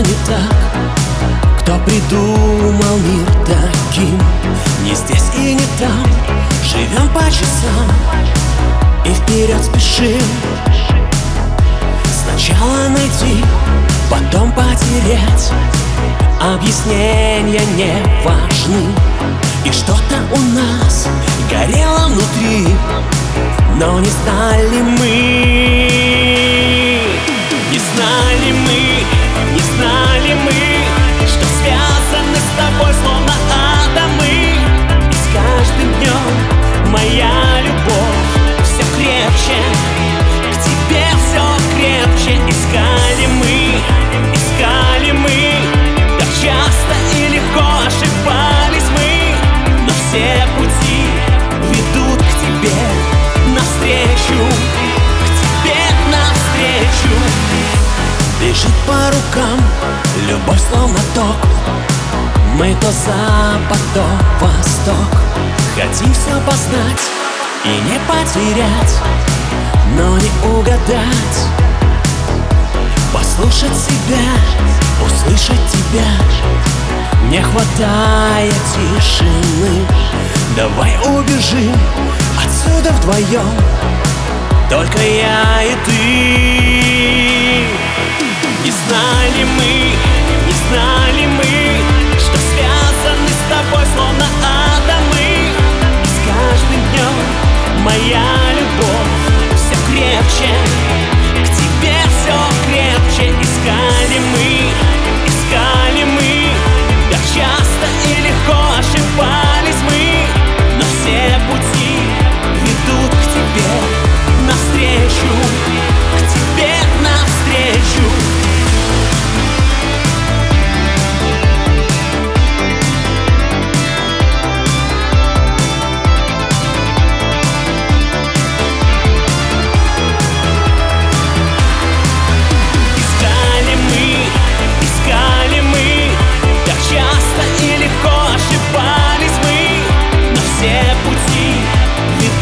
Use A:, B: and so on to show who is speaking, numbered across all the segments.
A: так. Кто придумал мир таким? Не здесь и не там. Живем по часам И вперед спешим. Сначала найти, потом потерять. Объяснения не важны. И что-то у нас горело внутри. Но не знали мы Искали мы, искали мы. Так часто и легко ошибались мы. Но все пути ведут к тебе навстречу Бежит по рукам, любовь словно ток. Мы то запад, то восток. Хотим все познать и не потерять Но не угадать тебя. Не хватает тишины. Давай убежим отсюда вдвоем. Только я и ты. Не знали мы, не знали мы Что связаны с тобой словно атомы. И с каждым днем моя любовь все крепче. К тебе все крепче. Искали мы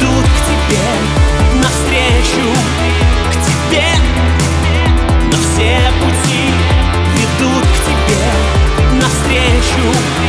A: идут к тебе навстречу, к тебе, но все пути ведут к тебе навстречу.